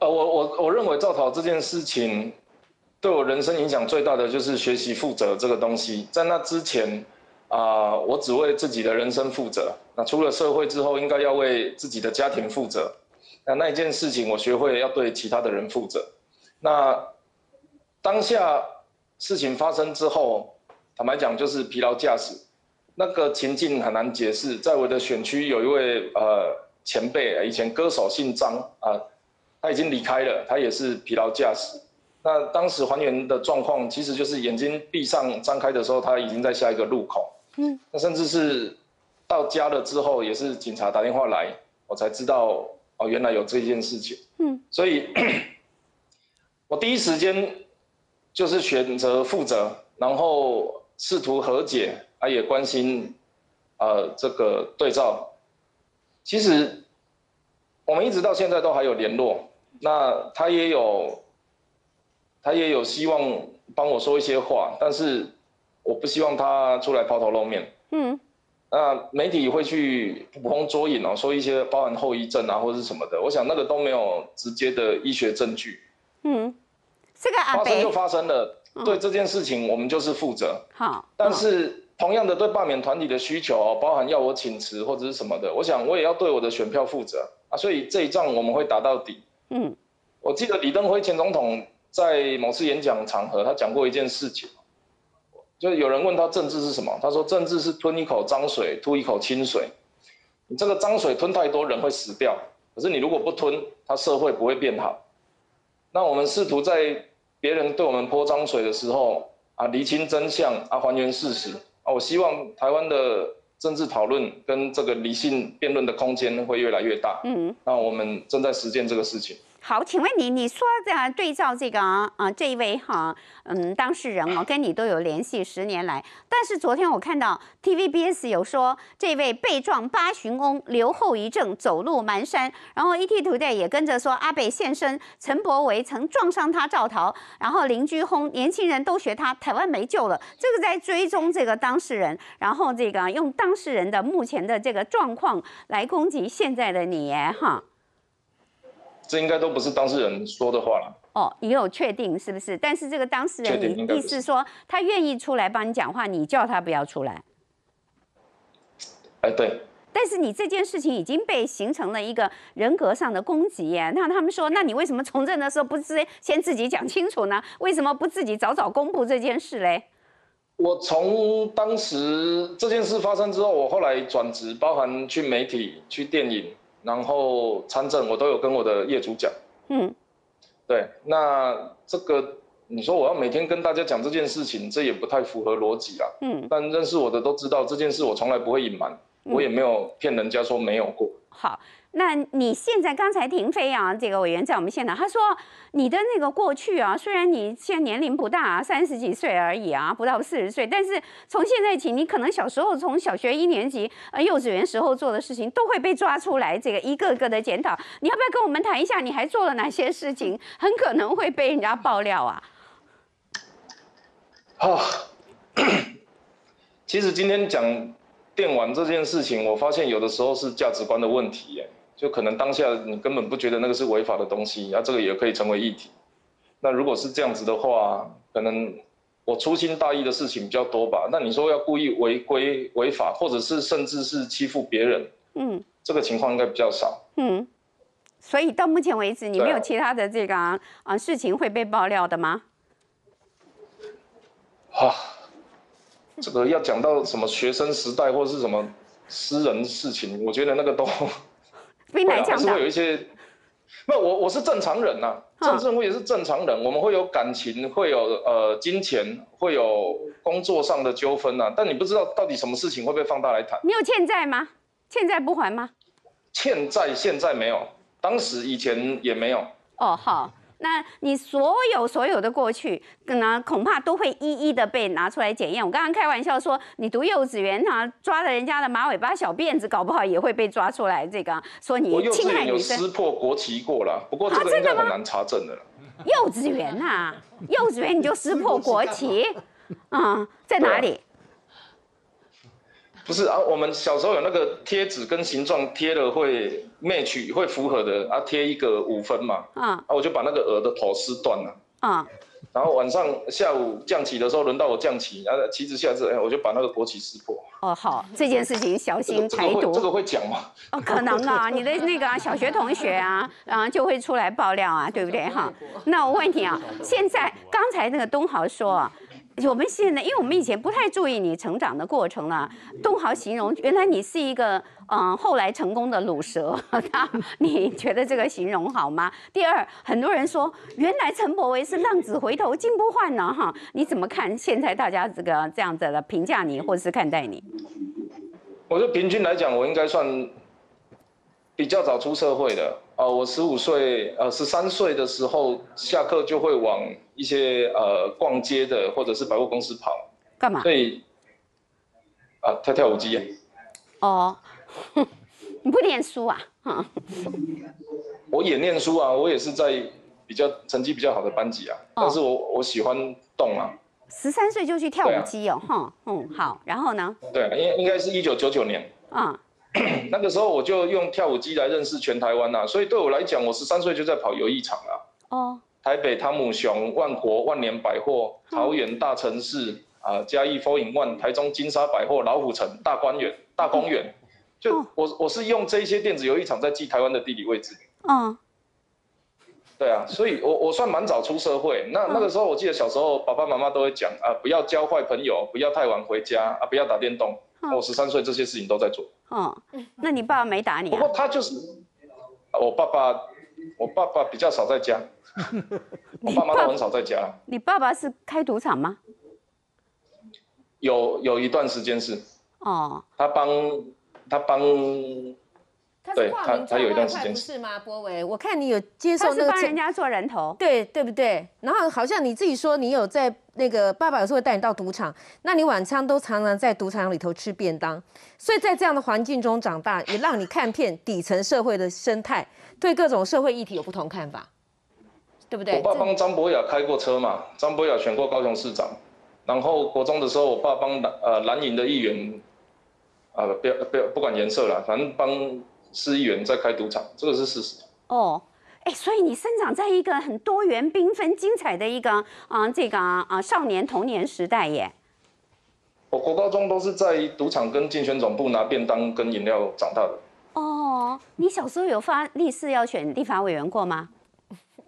呃，我我我认为造逃这件事情对我人生影响最大的就是学习负责这个东西。在那之前啊、我只为自己的人生负责。那出了社会之后，应该要为自己的家庭负责。那那一件事情，我学会要对其他的人负责。那当下事情发生之后，坦白讲就是疲劳驾驶，那个情境很难解释。在我的选区有一位呃前辈，以前歌手姓张啊、他已经离开了，他也是疲劳驾驶。那当时还原的状况，其实就是眼睛闭上张开的时候，他已经在下一个路口。嗯，那甚至是到家了之后，也是警察打电话来，我才知道哦，原来有这件事情。嗯，所以。我第一时间就是选择负责，然后试图和解，啊，也关心，呃，这个对照。其实我们一直到现在都还有联络，那他也有，他也有希望帮我说一些话，但是我不希望他出来抛头露面。嗯。那媒体会去捕风捉影哦，说一些包含后遗症啊或者是什么的，我想那个都没有直接的医学证据。嗯，这个发生就发生了，嗯、对这件事情我们就是负责。好，但是同样的对罢免团体的需求哦，包含要我请辞或者是什么的，我想我也要对我的选票负责啊，所以这一仗我们会打到底。嗯，我记得李登辉前总统在某次演讲场合，他讲过一件事情，就有人问他政治是什么，他说政治是吞一口脏水，吐一口清水。你这个脏水吞太多人会死掉，可是你如果不吞，他社会不会变好。那我们试图在别人对我们泼脏水的时候啊，厘清真相啊，还原事实啊，我希望台湾的政治讨论跟这个理性辩论的空间会越来越大。嗯，那我们正在实践这个事情。好，请问你，你说这样对照这个啊，啊这一位哈，嗯，当事人哦，跟你都有联系十年来，但是昨天我看到 TVBS 有说，这位被撞八旬翁留后遗症，走路蹒跚，然后 ETtoday 也跟着说阿北现身，陈柏维曾撞伤他肇逃，然后邻居轰年轻人都学他，台湾没救了，这个在追踪这个当事人，然后这个用当事人的目前的这个状况来攻击现在的你哈。这应该都不是当事人说的话了。哦，你有确定是不是？但是这个当事人，你意思说他愿意出来帮你讲话，你叫他不要出来？哎，对。但是你这件事情已经被形成了一个人格上的攻击耶。那他们说，那你为什么从政的时候不是先自己讲清楚呢？为什么不自己早早公布这件事嘞？我从当时这件事发生之后，我后来转职，包含去媒体、去电影。然后参政，我都有跟我的业主讲。嗯，对，那这个你说我要每天跟大家讲这件事情，这也不太符合逻辑啊。嗯，但认识我的都知道这件事，我从来不会隐瞒，我也没有骗人家说没有过。好。那你现在刚才停飞啊，这个委员在我们现场，他说你的那个过去啊，虽然你现在年龄不大啊，三十几岁而已啊，不到四十岁，但是从现在起，你可能小时候从小学一年级呃幼稚园时候做的事情，都会被抓出来，这个一个个的检讨。你要不要跟我们谈一下，你还做了哪些事情，很可能会被人家爆料啊？好，其实今天讲电玩这件事情，我发现有的时候是价值观的问题耶。就可能当下你根本不觉得那个是违法的东西，啊，这个也可以成为议题。那如果是这样子的话，可能我粗心大意的事情比较多吧。那你说要故意违规违法，或者是甚至是欺负别人，嗯，这个情况应该比较少。嗯，所以到目前为止，你没有其他的这个啊，啊事情会被爆料的吗？啊，这个要讲到什么学生时代或是什么私人事情，我觉得那个都。会啊，还是会有一些，那我我是正常人呐、啊，政治人物也是正常人，我们会有感情，会有呃金钱，会有工作上的纠纷呐，但你不知道到底什么事情会被放大来谈。你有欠债吗？欠债不还吗？欠债现在没有，当时以前也没有。哦，好。那你所有所有的过去，可能恐怕都会一一的被拿出来检验。我刚刚开玩笑说，你读幼稚园哈，抓了人家的马尾巴小辫子，搞不好也会被抓出来。这个说你侵害女生。我幼稚园有撕破国旗过了，不过这个应该很难查证的了。幼稚园呐、啊，幼稚园你就撕破国旗，啊、嗯，在哪里？不是啊，我们小时候有那个贴纸跟形状贴了会 match 会符合的啊，贴一个五分嘛。啊，啊我就把那个鹅的头撕断了。啊。然后晚上下午降旗的时候，轮到我降旗，然后旗子下至，哎，我就把那个国旗撕破。哦，好，这件事情小心台独。这个、这个会讲吗？哦，可能啊，你的那个小学同学啊，啊，就会出来爆料啊，对不对哈？那我问你啊，现在刚才那个东豪说啊。我们现在，因为我们以前不太注意你成长的过程了。东豪形容，原来你是一个嗯、呃、后来成功的卤蛇，你觉得这个形容好吗？第二，很多人说原来陈柏维是浪子回头金不换呢，哈，你怎么看现在大家这个这样子的评价你，或者是看待你？我觉得平均来讲，我应该算比较早出社会的。哦，我十五岁，呃，十三岁的时候下课就会往一些呃逛街的或者是百货公司跑。干嘛？所以，啊，跳跳舞机。啊哦，你不念书啊？我也念书啊，我也是在比较成绩比较好的班级啊。哦、但是我我喜欢动啊。十三岁就去跳舞机哦，哈、啊，嗯，好，然后呢？对，应应该是一九九九年。啊。那个时候我就用跳舞机来认识全台湾呐，所以对我来讲，我十三岁就在跑游艺场啊。哦。台北汤姆熊、万国万年百货、桃园大城市啊、嘉义 Four in One、台中金沙百货、老虎城、大观园、大公园，就我我是用这些电子游艺场在记台湾的地理位置。嗯。对啊，所以我我算蛮早出社会。那那个时候我记得小时候爸爸妈妈都会讲啊，不要交坏朋友，不要太晚回家啊，不要打电动。我十三岁这些事情都在做。哦，那你爸爸没打你啊？不过他就是，我爸爸，我爸爸比较少在家，我爸妈都很少在家。你爸爸是开赌场吗？有有一段时间是。哦。他帮，他帮。对他，他有一段时间是吗？柏惟，我看你有接受那个，他是帮人家做人头，对对不对？然后好像你自己说你有在那个爸爸有时候会带你到赌场，那你晚餐都常常在赌场里头吃便当，所以在这样的环境中长大，也让你看遍底层社会的生态，对各种社会议题有不同看法，对不对？我爸帮张博雅开过车嘛，张博雅选过高雄市长，然后国中的时候，我爸帮蓝呃蓝营的议员，啊、呃、不要不要不管颜色了，反正帮。市议员在开赌场，这个是事实。哦，哎，所以你生长在一个很多元、缤纷、精彩的一个啊、呃，这个啊、呃、少年童年时代耶。我国高中都是在赌场跟竞选总部拿便当跟饮料长大的。哦，你小时候有发立誓要选立法委员过吗？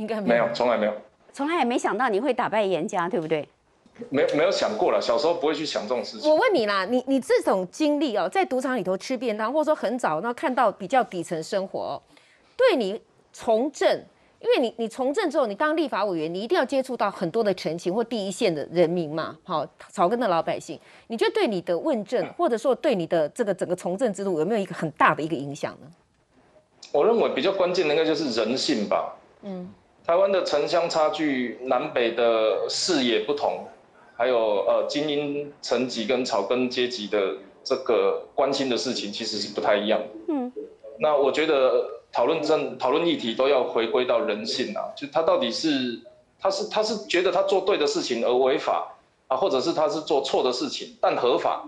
应该没有，从来没有。从来也没想到你会打败严家，对不对？没没有想过了，小时候不会去想这种事情。我问你啦，你你这种经历哦，在赌场里头吃便当，或者说很早那看到比较底层生活，哦，对你从政，因为你你从政之后，你当立法委员，你一定要接触到很多的陈情或第一线的人民嘛，好草根的老百姓，你觉得对你的问政，或者说对你的这个整个从政之路，有没有一个很大的一个影响呢？我认为比较关键的应该就是人性吧。嗯，台湾的城乡差距，南北的视野不同。还有呃，精英层级跟草根阶级的这个关心的事情，其实是不太一样。嗯，那我觉得讨论政讨论议题都要回归到人性啊，就他到底是他是他是觉得他做对的事情而违法啊，或者是他是做错的事情但合法。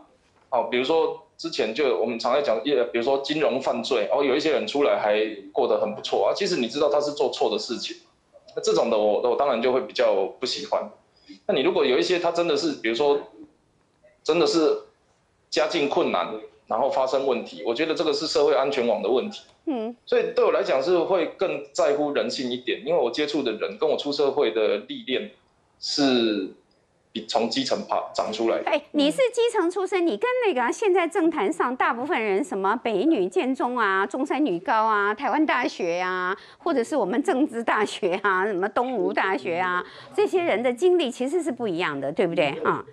哦，比如说之前就我们常在讲，比如说金融犯罪，哦，有一些人出来还过得很不错啊，其实你知道他是做错的事情，那这种的我我当然就会比较不喜欢。那你如果有一些他真的是，比如说，真的是家境困难，然后发生问题，我觉得这个是社会安全网的问题。嗯，所以对我来讲是会更在乎人性一点，因为我接触的人跟我出社会的历练是。从基层爬长出来的。哎，你是基层出身，你跟那个现在政坛上大部分人，什么北女、建中啊、中山女高啊、台湾大学啊，或者是我们政治大学啊、什么东吴大学啊，这些人的经历其实是不一样的，对不对？哈。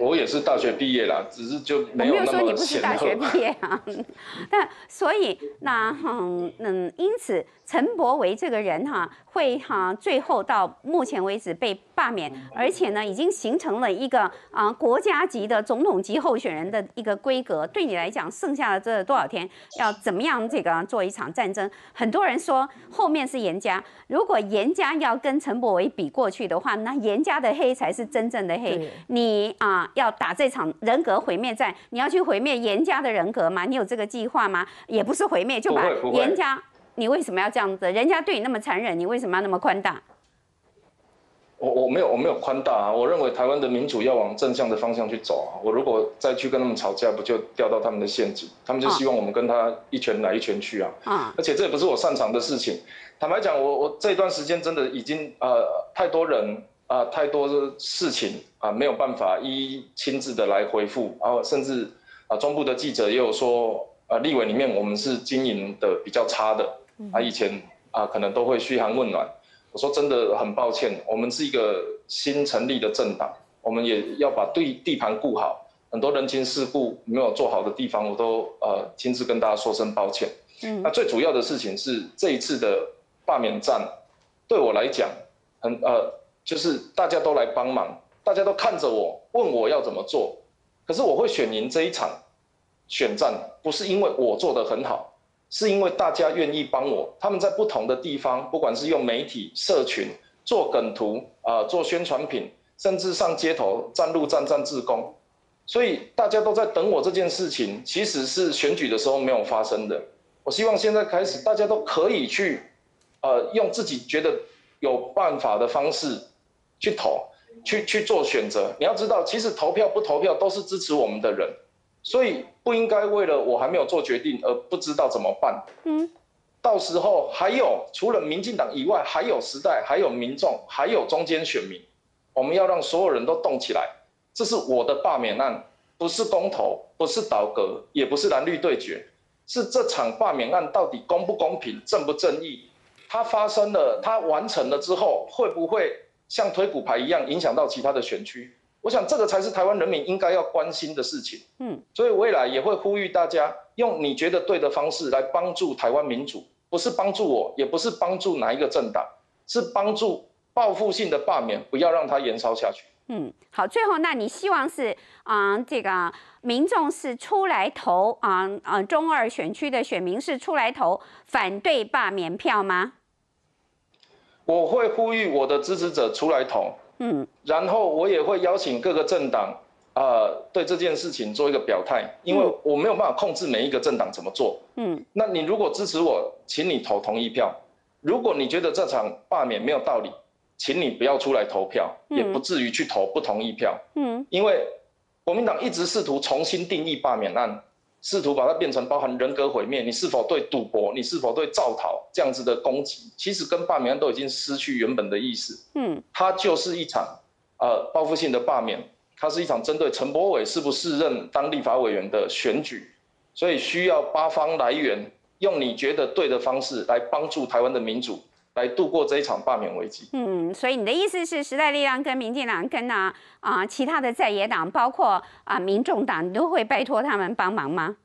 我也是大学毕业啦，只是就没有那么显赫。我没有说你不是大学毕业啊，但所以那嗯嗯，因此陈柏维这个人哈，会哈最后到目前为止被罢免，而且呢已经形成了一个啊国家级的总统级候选人的一个规格。对你来讲，剩下的这多少天要怎么样这个做一场战争？很多人说后面是严家，如果严家要跟陈柏维比过去的话，那严家的黑才是真正的黑。你啊。要打这场人格毁灭战？你要去毁灭严家的人格吗？你有这个计划吗？也不是毁灭，就把严家，你为什么要这样子？人家对你那么残忍，你为什么要那么宽大？我我没有我没有宽大啊！我认为台湾的民主要往正向的方向去走啊！我如果再去跟他们吵架，不就掉到他们的陷阱？他们就希望我们跟他一拳来一拳去啊！啊！而且这也不是我擅长的事情。坦白讲，我我这段时间真的已经呃太多人啊、呃、太多的事情啊、呃、没有办法一一亲自的来回复，然后甚至啊、呃、中部的记者也有说啊、呃、立委里面我们是经营的比较差的啊以前啊、呃、可能都会嘘寒问暖。我说真的很抱歉，我们是一个新成立的政党，我们也要把对地盘顾好，很多人情世故没有做好的地方，我都呃亲自跟大家说声抱歉。嗯，那最主要的事情是这一次的罢免战，对我来讲，很呃就是大家都来帮忙，大家都看着我，问我要怎么做，可是我会选赢这一场选战，不是因为我做得很好。是因为大家愿意帮我，他们在不同的地方，不管是用媒体、社群做梗图啊、做宣传品，甚至上街头站路、站站志工，所以大家都在等我这件事情，其实是选举的时候没有发生的。我希望现在开始，大家都可以去，呃，用自己觉得有办法的方式去投，去去做选择。你要知道，其实投票不投票都是支持我们的人。所以不应该为了我还没有做决定而不知道怎么办。嗯，到时候还有除了民进党以外，还有时代，还有民众，还有中间选民，我们要让所有人都动起来。这是我的罢免案，不是公投，不是倒戈，也不是蓝绿对决，是这场罢免案到底公不公平、正不正义？它发生了，它完成了之后，会不会像推骨牌一样影响到其他的选区？我想这个才是台湾人民应该要关心的事情。嗯，所以未来也会呼吁大家用你觉得对的方式来帮助台湾民主，不是帮助我，也不是帮助哪一个政党，是帮助报复性的罢免，不要让它延烧下去。嗯，好，最后那你希望是啊、呃，这个民众是出来投啊啊、中二选区的选民是出来投反对罢免票吗？我会呼吁我的支持者出来投。嗯，然后我也会邀请各个政党，呃，对这件事情做一个表态，因为我没有办法控制每一个政党怎么做。嗯，那你如果支持我，请你投同意票；如果你觉得这场罢免没有道理，请你不要出来投票，也不至于去投不同意票。嗯，因为国民党一直试图重新定义罢免案。试图把它变成包含人格毁灭，你是否对赌博，你是否对造逃这样子的攻击，其实跟罢免案都已经失去原本的意思。嗯，它就是一场呃报复性的罢免，它是一场针对陈柏伟是不是任当立法委员的选举，所以需要八方来源，用你觉得对的方式来帮助台湾的民主，来度过这一场罢免危机。嗯，所以你的意思是，时代力量跟民进党跟啊啊、呃、其他的在野党，包括啊、呃、民众党，你都会拜托他们帮忙吗？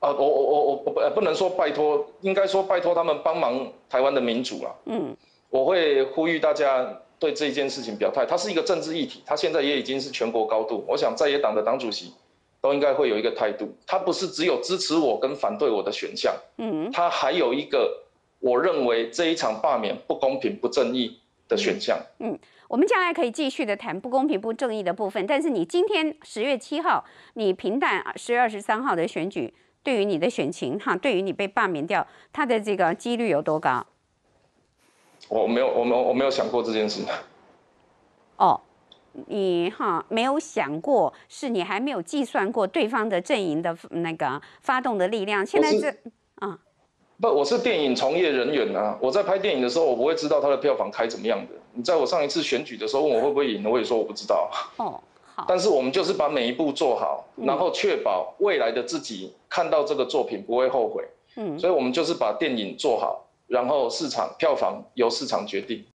啊，我我我我不不能说拜托，应该说拜托他们帮忙台湾的民主了。嗯，我会呼吁大家对这一件事情表态，它是一个政治议题，它现在也已经是全国高度。我想在野党的党主席都应该会有一个态度，他不是只有支持我跟反对我的选项。嗯，他还有一个我认为这一场罢免不公平不正义的选项。嗯，我们将来可以继续的谈不公平不正义的部分，但是你今天十月七号，你平淡十月二十三号的选举。对于你的选情哈，对于你被罢免掉，他的这个几率有多高？我没有，我没有，我没有想过这件事。哦，你哈没有想过，是你还没有计算过对方的阵营的那个发动的力量。现在是啊，不，我是电影从业人员啊。我在拍电影的时候，我不会知道它的票房开怎么样的。你在我上一次选举的时候问我会不会赢，我也说我不知道。哦。好但是我们就是把每一步做好，然后确保未来的自己看到这个作品不会后悔。嗯，所以我们就是把电影做好，然后市场票房由市场决定。